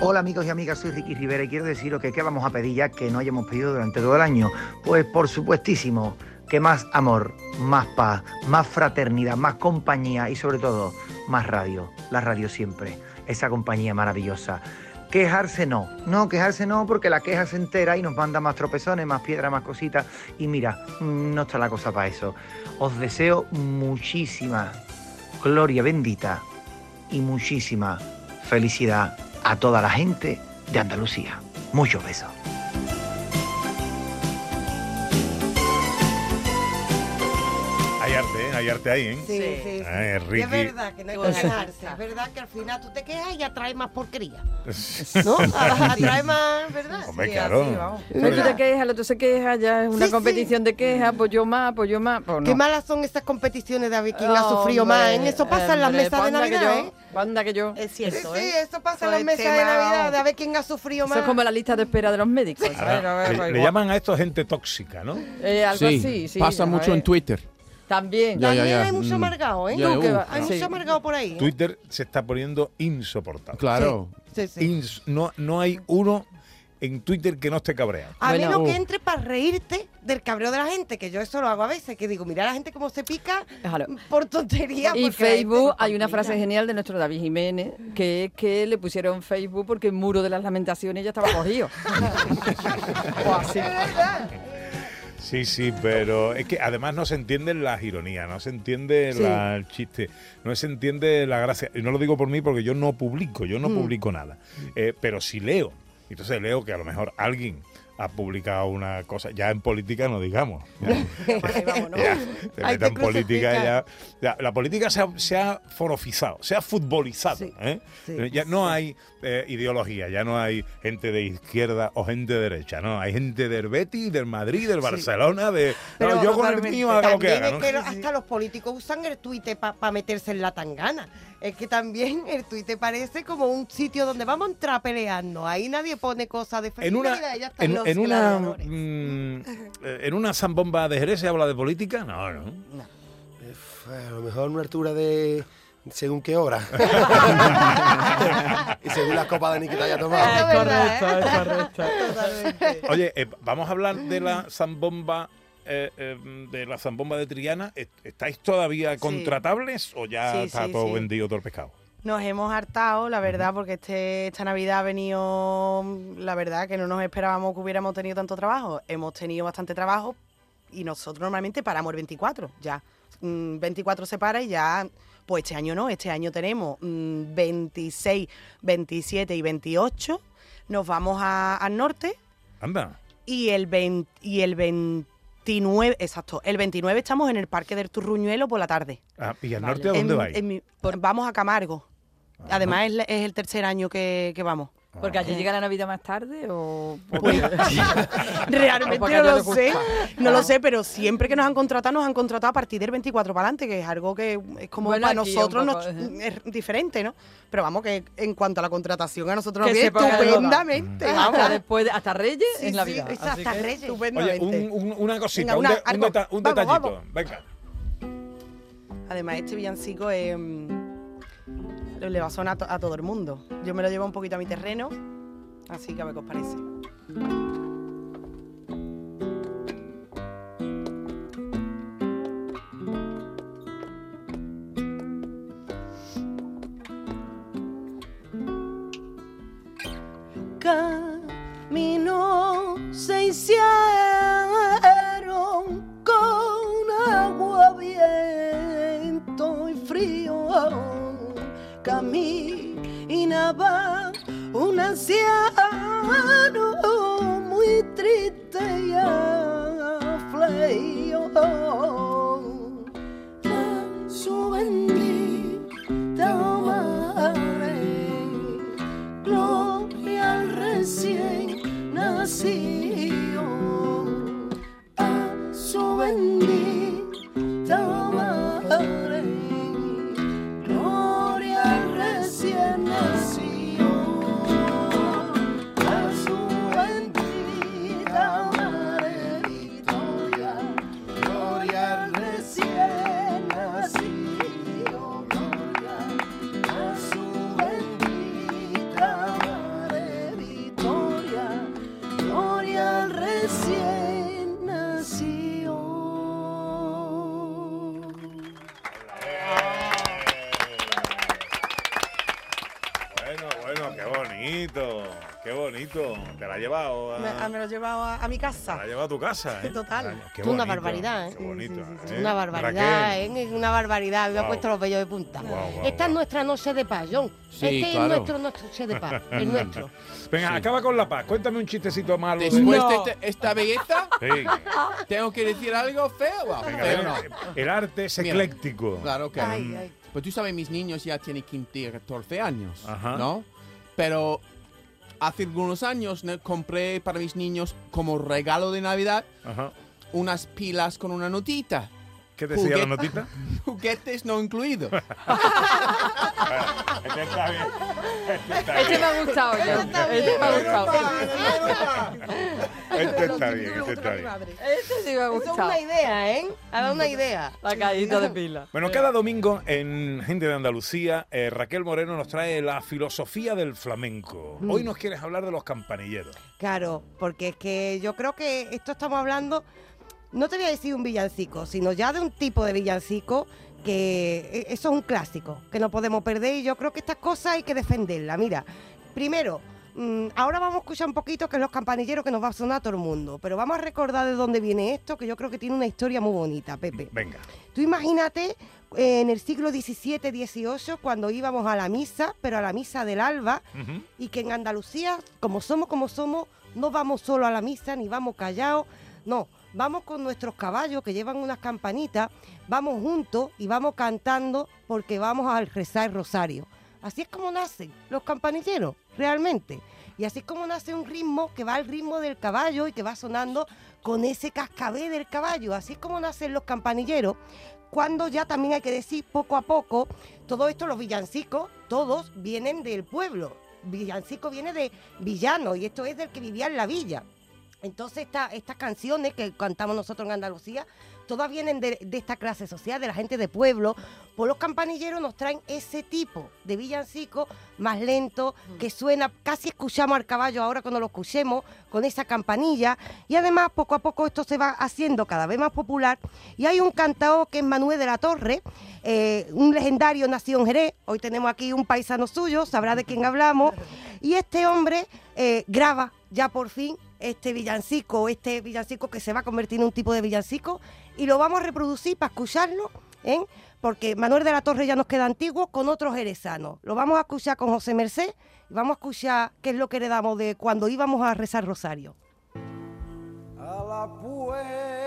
Hola amigos y amigas, soy Ricky Rivera y quiero deciros que qué vamos a pedir ya que no hayamos pedido durante todo el año. Pues por supuestísimo, que más amor, más paz, más fraternidad, más compañía y sobre todo más radio. La radio siempre, esa compañía maravillosa. Quejarse no, no, quejarse no porque la queja se entera y nos manda más tropezones, más piedras, más cositas y mira, mm, no está la cosa para eso. Os deseo muchísima gloria bendita y muchísima felicidad a toda la gente de Andalucía. Muchos besos. Ay, arte, ¿eh? Hay arte ahí, ¿eh? Sí, sí, sí. Ay, Y es verdad que no hay que Pues- quejarse. Es verdad que al final tú te quejas y atraes más porquería. ¿No? Atrae más, ¿verdad? Hombre, Sí, claro. así, vamos. Tú te quejas, el otro se queja, ya es una Sí, competición de quejas, pues yo más, pues yo más, pues no. Qué malas son estas competiciones de a ver quién ha sufrido Hombre, más. ¿eh? Eso pasa en las mesas de Navidad, yo, ¿eh? Anda que yo. Es cierto, sí, ¿eh? eso pasa en Eso las es mesas de Navidad, de a ver quién ha sufrido Eso más. es como la lista de espera de los médicos. Ahora, No, le, pues le igual. llaman a esto gente tóxica, ¿no? Eh, algo Sí, así, sí. pasa a mucho ver. en Twitter. También. Ya, ya, También ya. hay mucho Mm. amargado, ¿eh? Ya, Tú, que uh, va- Hay sí. mucho amargado por ahí. ¿eh? Twitter se está poniendo insoportable. Claro. Sí, sí. Ins- no, no hay uno en Twitter que no esté cabreado. A Bueno, menos que uh. entre para reírte del cabreo de la gente, que yo eso lo hago a veces, que digo, mira a la gente cómo se pica por tontería. Y porque la gente Facebook, se hay una frase genial de nuestro David Jiménez, que es que le pusieron Facebook porque el muro de las lamentaciones ya estaba cogido. o así. Es verdad. Sí, sí, pero es que además no se entienden las ironías, no se entiende Sí. la- el chiste, no se entiende la gracia. Y no lo digo por mí porque yo no publico, yo no Mm. publico nada. Eh, pero sí leo. Entonces leo que a lo mejor alguien ha publicado una cosa, ya en política no digamos. Ya, vamos, ¿no? ya, te Ahí metan política ya, ya, La política se ha, se ha forofizado, se ha futbolizado. Sí, ¿eh? sí, ya no hay eh, ideología, ya no hay gente de izquierda o gente de derecha, no, hay gente del Betis, del Madrid, del Barcelona, de... Pero no, yo con el mío haga lo que También haga. es ¿no? que hasta los políticos usan el Twitter para meterse en la tangana. Es que también el Twitter parece como un sitio donde vamos a entrar peleando. Ahí nadie pone cosas de en una ya están en, los en una mm, eh, en una zambomba de Jerez se habla de política no no Uf, A lo mejor una altura de según qué hora. y según la copa de Niki que te haya tomado. Es verdad, correcto, ¿eh? es correcto. Totalmente. oye eh, vamos a hablar de la zambomba eh, eh, de la zambomba de Triana ¿Est- estáis todavía contratables o ya Sí, está sí, todo sí. vendido todo el pescado Nos hemos hartado, la verdad, porque este, esta Navidad ha venido, la verdad, que no nos esperábamos que hubiéramos tenido tanto trabajo. Hemos tenido bastante trabajo y nosotros normalmente paramos el 24, ya. Mm, 24 se para y ya, pues este año no, este año tenemos mm, 26, 27 y 28. Nos vamos a- al norte anda y el, 20 y el 29, exacto, el 29 estamos en el Parque del Turruñuelo por la tarde. Ah, y al Vale. norte a dónde En- vais en mi- vamos a Camargo. Además, es, es el tercer año que, que vamos. Porque allí llega la Navidad más tarde o... Realmente no lo sé, no lo sé, pero siempre que nos han contratado, nos han contratado a partir del 24 para adelante, que es algo que es como Bueno, para nosotros nos- es diferente, ¿no? Pero vamos, que en cuanto a la contratación, a nosotros nos viene estupendamente. Hasta después, de- hasta Reyes Sí, en sí, Navidad. está Así hasta que- Reyes. oye Estupendamente. un- un- una cosita Venga, un, una- de- un algo. deta- un Vamos, detallito vamos. venga Además, este villancico es, mm, le va a a todo el mundo. Yo me lo llevo un poquito a mi terreno, así que a ver qué os parece. Camino se hicieron Caminaba un anciano muy triste y mi la casa. ha llevado a tu casa. ¿eh? Total. Qué Es una bonito, barbaridad, ¿eh? Qué bonito. ¿eh? Una barbaridad, Raquel. ¿eh? Una barbaridad. Me ha puesto los vellos de punta. Guau, guau, Esta es nuestra noche de paz, John. Sí, este claro. es nuestro noche de paz. El nuestro. Venga, acaba con la paz. Cuéntame un chistecito malo. de- Después de esta, esta belleza, Sí. tengo que decir algo feo. Venga, feo no. El arte es Mira, ecléctico. Claro que. Ay, ay. Pues tú sabes, mis niños ya tienen 15, 14 años, Ajá. ¿no? Pero hace algunos años ¿no? compré para mis niños como regalo de Navidad unas pilas con una notita. ¿Qué decía la notita? Juguetes no incluidos. Este está bien. Este me ha gustado, yo. Este me ha gustado. Este está bien, este está bien. Este sí me ha Eso es gustado. una idea, ¿eh? Ha dado una idea. La caída de pila. Bueno, cada domingo en Gente de Andalucía, eh, Raquel Moreno nos trae la filosofía del flamenco. Mm. Hoy nos quieres hablar de los campanilleros. Claro, porque es que yo creo que esto estamos hablando, no te voy a decir un villancico, sino ya de un tipo de villancico que eh, eso es un clásico, que no podemos perder y yo creo que estas cosas hay que defenderlas. Mira, primero, mm, ahora vamos a escuchar un poquito que es los campanilleros que nos va a sonar a todo el mundo, pero vamos a recordar de dónde viene esto, que yo creo que tiene una historia muy bonita, Pepe. Venga. Tú imagínate eh, en el siglo XVII, XVIII, cuando íbamos a la misa, pero a la misa del alba, y que en Andalucía, como somos como somos, no vamos solo a la misa ni vamos callados, no, vamos con nuestros caballos que llevan unas campanitas, vamos juntos y vamos cantando porque vamos a rezar el rosario. Así es como nacen los campanilleros, realmente. Y así es como nace un ritmo que va al ritmo del caballo y que va sonando con ese cascabel del caballo. Así es como nacen los campanilleros. Cuando ya también hay que decir poco a poco, todo esto, los villancicos, todos vienen del pueblo. Villancico viene de villano y esto es del que vivía en la villa. Entonces esta- estas canciones que cantamos nosotros en Andalucía, todas vienen de, de esta clase social, de la gente de pueblo. Pues los campanilleros nos traen ese tipo de villancico más lento, que suena, casi escuchamos al caballo ahora cuando lo escuchemos, con esa campanilla. Y además poco a poco esto se va haciendo cada vez más popular. Y hay un cantao que es Manuel de la Torre, eh, un legendario nació en Jerez. Hoy tenemos aquí un paisano suyo, sabrá de quién hablamos. Y este hombre eh, graba ya por fin este villancico, este villancico que se va a convertir en un tipo de villancico y lo vamos a reproducir para escucharlo, ¿eh? porque Manuel de la Torre ya nos queda antiguo con otros jerezanos. Lo vamos a escuchar con José Merced y vamos a escuchar qué es lo que heredamos de cuando íbamos a rezar rosario. a la puerta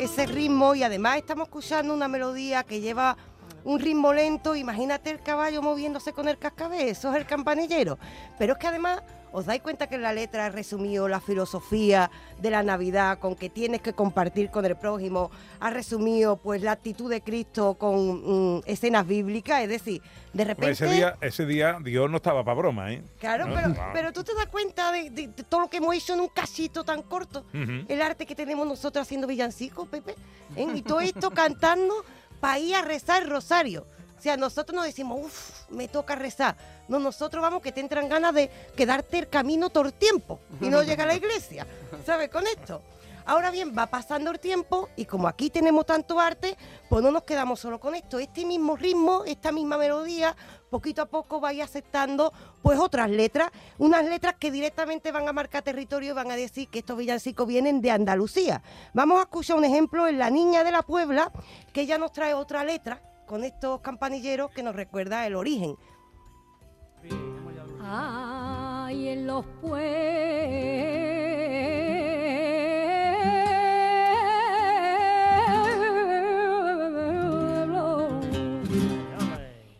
ese ritmo y además estamos escuchando una melodía que lleva un ritmo lento. Imagínate el caballo moviéndose con el cascabel, eso es el campanillero. Pero es que además os dais cuenta que en la letra ha resumido la filosofía de la Navidad con que tienes que compartir con el prójimo, ha resumido pues la actitud de Cristo con mm, escenas bíblicas, es decir, de repente... Ese día, ese día Dios no estaba para broma, ¿eh? Claro, ¿No? pero, pero tú te das cuenta de, de- de todo lo que hemos hecho en un casito tan corto. El arte que tenemos nosotros haciendo villancicos, Pepe. ¿eh? Y todo esto cantando para ir a rezar el rosario. O sea, nosotros nos decimos, uff, me toca rezar. No, nosotros vamos que te entran ganas de quedarte el camino todo el tiempo y no llegar a la iglesia. ¿Sabes? Con esto. Ahora bien, va pasando el tiempo y como aquí tenemos tanto arte, pues no nos quedamos solo con esto. Este mismo ritmo, esta misma melodía, poquito a poco va a ir aceptando pues otras letras, unas letras que directamente van a marcar territorio y van a decir que estos villancicos vienen de Andalucía. Vamos a escuchar un ejemplo en La Niña de la Puebla, que ya nos trae otra letra con estos campanilleros que nos recuerda el origen. Ay, en los pueblos,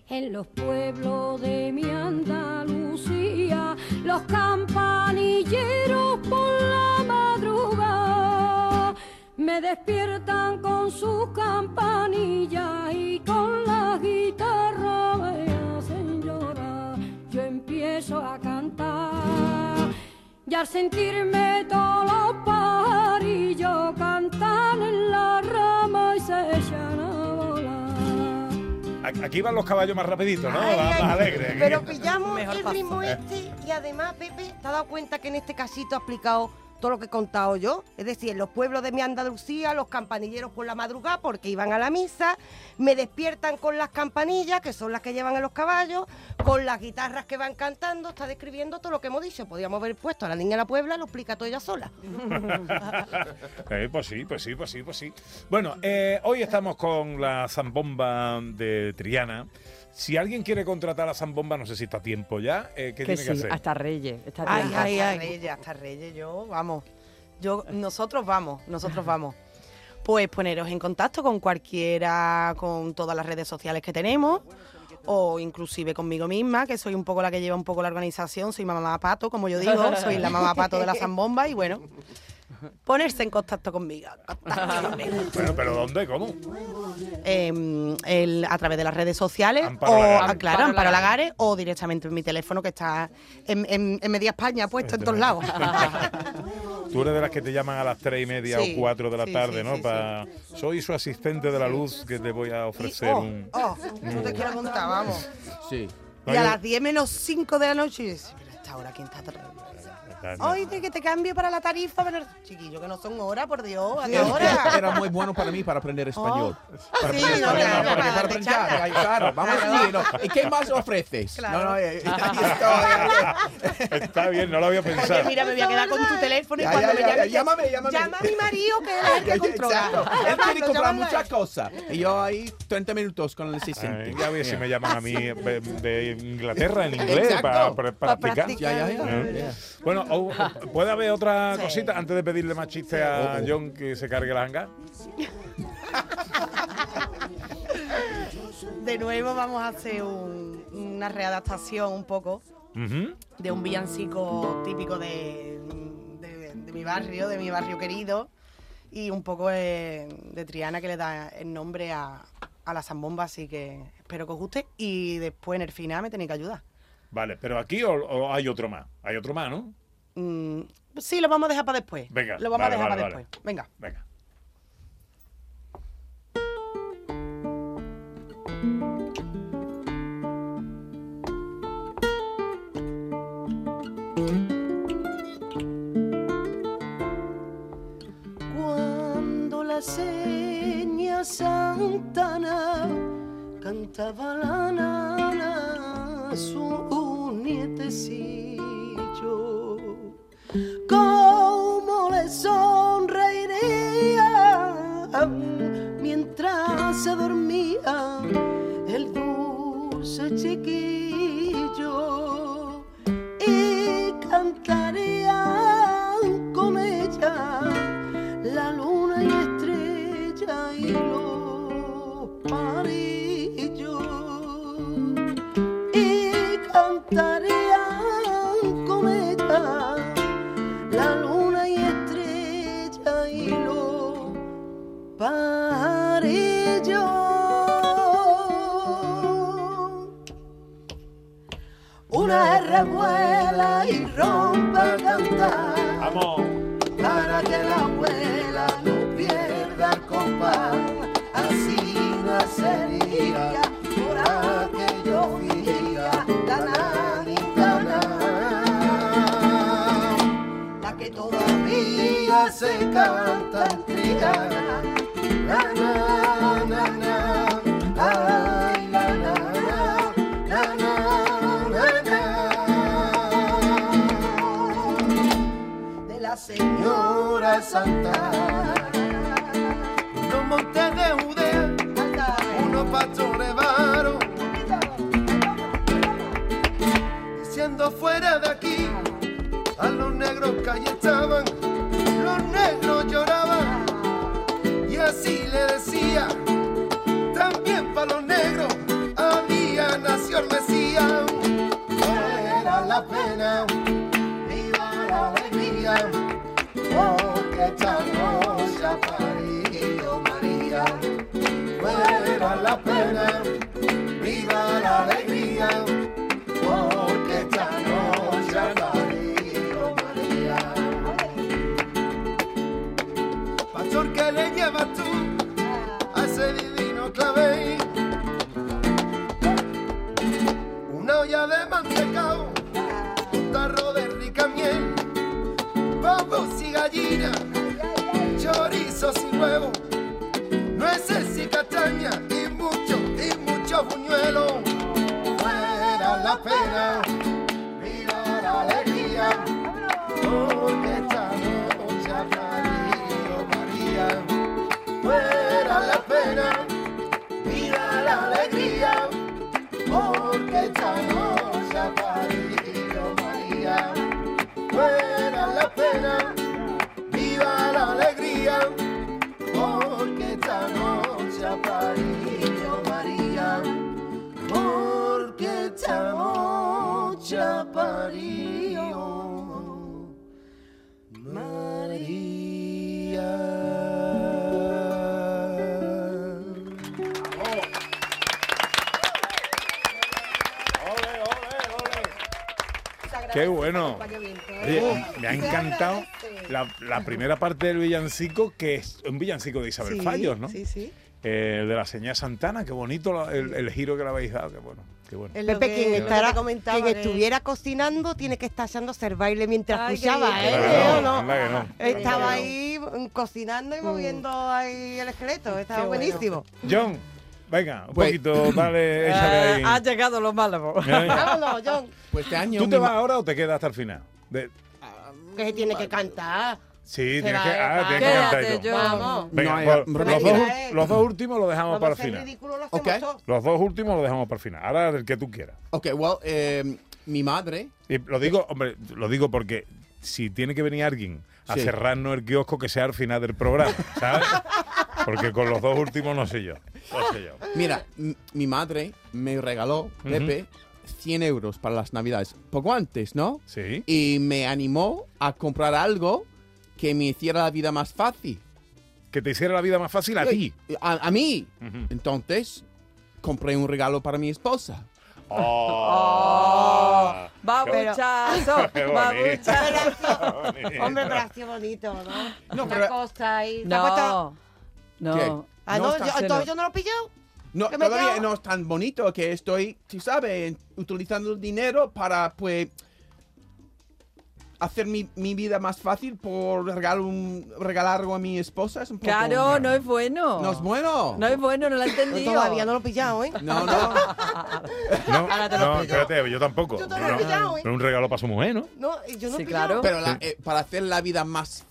en los pueblos de mi Andalucía, los campanilleros por la madrugada me despiertan con sus campanillas y con la guitarra me hacen llorar. Yo empiezo a cantar y al sentirme todos los pajarillos cantan en la rama y se echan a volar. Aquí- van los caballos más rapiditos, ¿no? Ay, más, alegres. Pero pillamos Mejor el paso. ritmo este y además, Pepe, ¿te has dado cuenta que en este casito ha explicado todo lo que he contado yo? Es decir, en los pueblos de mi Andalucía, los campanilleros por la madrugada porque iban a la misa, me despiertan con las campanillas, que son las que llevan a los caballos, con las guitarras que van cantando, está describiendo todo lo que hemos dicho. Podríamos haber puesto a la niña de la Puebla, lo explica todo ella sola. Eh, pues sí, pues sí, pues sí, pues sí. Bueno, eh, hoy estamos con la zambomba de Triana. Si alguien quiere contratar a zambomba, no sé si está a tiempo ya. eh, ¿Qué Que tiene sí, que hacer? hasta Reyes. Está Ay, ay. Reyes, hasta Reyes, yo, vamos. Yo, nosotros vamos, nosotros vamos. Pues poneros en contacto con cualquiera, con todas las redes sociales que tenemos, o inclusive conmigo misma, que soy un poco la que lleva un poco la organización, soy mamá pato, como yo digo, soy la mamá pato de la zambomba, y bueno, ponerse en contacto conmigo. contacto conmigo. Bueno, pero ¿dónde? ¿Cómo? Em, el- a través de las redes sociales Amparo o Lagares. ah, claro, Amparo Amparo Lagares. Lagares o directamente en mi teléfono que está en, en- en media España puesto en todos lados. Tú eres de las que te llaman a las tres y media Sí, o cuatro de la sí, tarde, sí, ¿no? sí, Pa- Soy su asistente de la luz que te voy a ofrecer oh, un... oh, no te quiero contar, vamos. Sí. Y a las 10 menos 5 de la noche, y dices, pero esta hora quién está tra- Ay, de que te cambio para la tarifa, pero chiquillo, que no son horas, por Dios, ¿a Sí, qué hora? Era muy bueno para mí para aprender español. Para Sí, aprender no, español, claro, para, aprender, ay, claro, vamos allí, ¿no? ¿Y qué más ofreces? Claro. No, no, eh, estoy. Está bien, no lo había pensado. Oye, mira, me voy a quedar con tu teléfono y Ya, cuando ya, me ya, llame, ya, llámame, llámame. Llama a mi marido, que es el que controla. Exacto. Él quiere comprar a muchas cosas. Y yo ahí 30 minutos con el asistente. ya ves si me llaman a mí de, Inglaterra en inglés para, para, Pa' practicar. practicar. Ya, ya, ya. Eh. Bueno, o- ¿puede haber otra cosita antes de pedirle más chiste a Oh, oh. John que se cargue la hanga? De nuevo vamos a hacer un- una readaptación un poco de un villancico típico de, de- de mi barrio, de mi barrio querido, y un poco de, de Triana que le da el nombre a, a la zambomba, así que espero que os guste y después en el final me tenéis que ayudar. Vale, pero aquí o, o hay otro más. Hay otro más, ¿no? Mm, sí, lo vamos a dejar para después. Venga, Lo vamos vale, a dejar vale, para vale. después. Venga. Venga. Cuando la seña Santana cantaba la nana a su nietecillo, cómo le sonreiría mientras se dormía el dulce chiquillo revuela y rompe el cantar Vamos. para que la abuela no pierda el compás. Así nacería por aquello día la nanitana, la que todavía se canta en Triana. Santa. Unos montes de Judea, unos pastores varos, diciendo fuera de aquí, a los negros que allí estaban, los negros lloraban, y así le decía, no se ha María. Oh Muera la pena, viva la alegría, porque esta noche ha parido oh María. Pastor, que le llevas tú a ese divino clavel? Una olla de mantecao, un tarro de rica miel, vamos y gallinas. Y castañas y mucho, y mucho buñuelo. Fuera la pena, viva la alegría, porque esta noche ha parido María. Fuera la pena, viva la alegría, porque esta noche ha parido María. Fuera la pena, viva la alegría, porque esta noche ha parido María. Porque esta noche ha parido Qué bueno. Oye, me ha encantado la, la primera parte del villancico, que es un villancico de Isabel Sí, Fallos, ¿no? Sí, sí. Eh, el de la señal Santana, qué bonito la- el, el giro que le habéis dado, qué bueno, qué bueno. Pepe, que- quien, estará- quien de- estuviera cocinando tiene que estar echando hacer baile mientras Ay, escuchaba. ¿eh? Que ¿O no, no? anda que no. Estaba ahí mm, cocinando y moviendo ahí el esqueleto, estaba Qué bueno. buenísimo. John, venga, un Pues- poquito, dale, échale Eh, ahí. ha llegado lo malo. Mira, mira. Vámonos, John, Pues este año. ¿Tú te vas ma- ahora o te quedas hasta el final? De- que se tiene que cantar. Sí, tienes que, ah, tienes que cantar y Quédate, todo. John. Vamos. Venga, No pues, no los, dos, Mira, los dos últimos los dejamos Vamos para a el ser final. Ok. Los dos últimos los dejamos para el final. Ahora el que tú quieras. Ok, well, eh, mi madre. Y lo digo, hombre, lo digo porque si tiene que venir alguien a Sí. cerrarnos el kiosco, que sea al final del programa, ¿sabes? Porque con los dos últimos no sé yo. No sé yo. Mira, m- mi madre me regaló, Pepe, 100 euros para las navidades. Poco antes, ¿no? Sí. Y me animó a comprar algo que me hiciera la vida más fácil. Que te hiciera la vida más fácil a ti. A, a mí. Ujú. Entonces, compré un regalo para mi esposa. Oh, Pero- babuchazo, babuchazo. Hombre, pero sido bonito, ¿no? No, Una pero- cosa ahí. ¿Te has puesto- No, ¿Qué? no. Ah, No no, está- yo, yo no lo he pillado. No, ¿Qué me todavía no es tan bonito que estoy, tú sabes, utilizando el dinero para, pues, hacer mi, mi vida más fácil por regalar, un, regalar algo a mi esposa. Es un poco... Claro, no es bueno. No es bueno. No es bueno, no lo he Yo entendido. todavía no lo he pillado, ¿eh? No, no. No, Ahora te lo no, espérate, yo tampoco. Yo te lo he No, pillado, ¿eh? pero un regalo para su mujer, ¿no? No, yo no Sí, he pillado. claro. Pero la- eh, para hacer la vida más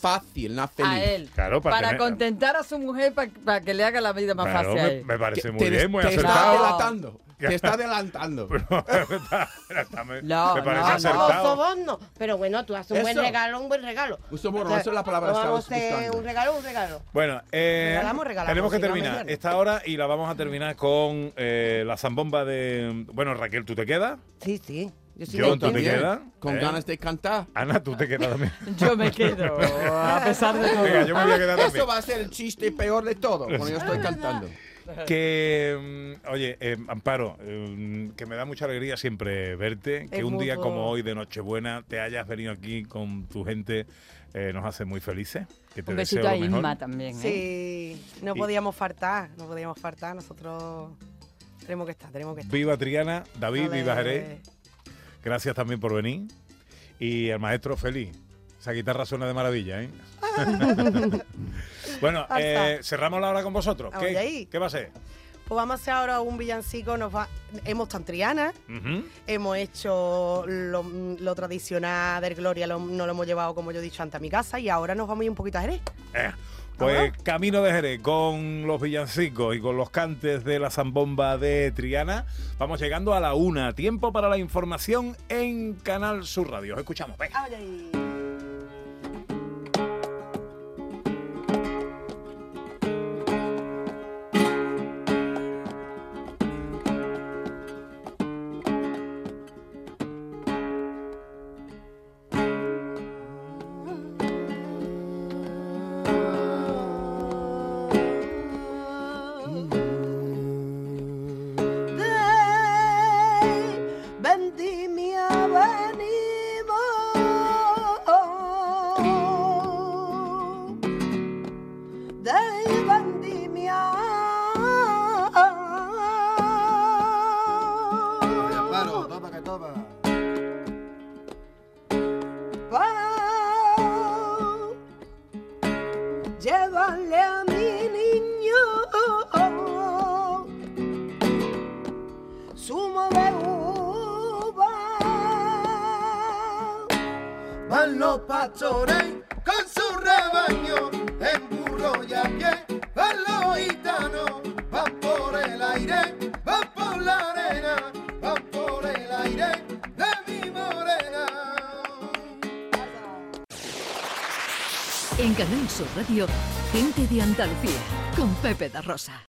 fácil, no feliz. A él. Claro, para para tener- contentar a su mujer, para que le haga la vida más Claro, fácil a me, él. me parece muy te- bien, muy te está acertado. Te está adelantando. Pero, está- está- me, No, me parece no, no. Soborno. Pero bueno, tú haces un buen Eso. regalo, un buen regalo. Un soborno, O sea, esa es la palabra Vamos un regalo, un regalo. Bueno, eh, Regalamos, regalamos, tenemos que si no, terminar mediano. esta hora y la vamos a terminar con eh, la zambomba de... Bueno, Raquel, ¿tú te quedas? Sí, sí. Yo sí ¿tú te También, quedas? Con ¿Eh? ganas de cantar. Ana, ¿tú te quedas también? Yo me quedo, a pesar de todo. Venga, yo me voy a quedar también. Eso va a ser el chiste peor de todo, cuando yo estoy cantando. Que, mm, oye, eh, Amparo, eh, que me da mucha alegría siempre verte, que Es un día mutuo. como hoy de Nochebuena te hayas venido aquí con tu gente, eh, nos hace muy felices. Que te Un deseo besito a lo mejor. Inma también, ¿eh? Sí, no Y- podíamos faltar, no podíamos faltar. Nosotros tenemos que estar, tenemos que estar. Viva Triana, David, viva Jerez. Gracias también por venir. Y al maestro Feliz. Esa guitarra suena de maravilla, ¿eh? bueno, eh, cerramos la hora con vosotros. ¿Qué, ahí. ¿Qué va a ser? Pues vamos a hacer ahora un villancico. Nos va, hemos tan Triana, hemos hecho lo, lo tradicional del Gloria, lo, no lo hemos llevado, como yo he dicho antes, a mi casa y ahora nos vamos a ir un poquito a Jerez. Eh, Pues camino de Jerez con los villancicos y con los cantes de la zambomba de Triana. Vamos llegando a la una. Tiempo para la información en Canal Sur Radio. Os escuchamos. Venga. Andalucía, con Pepe da Rosa.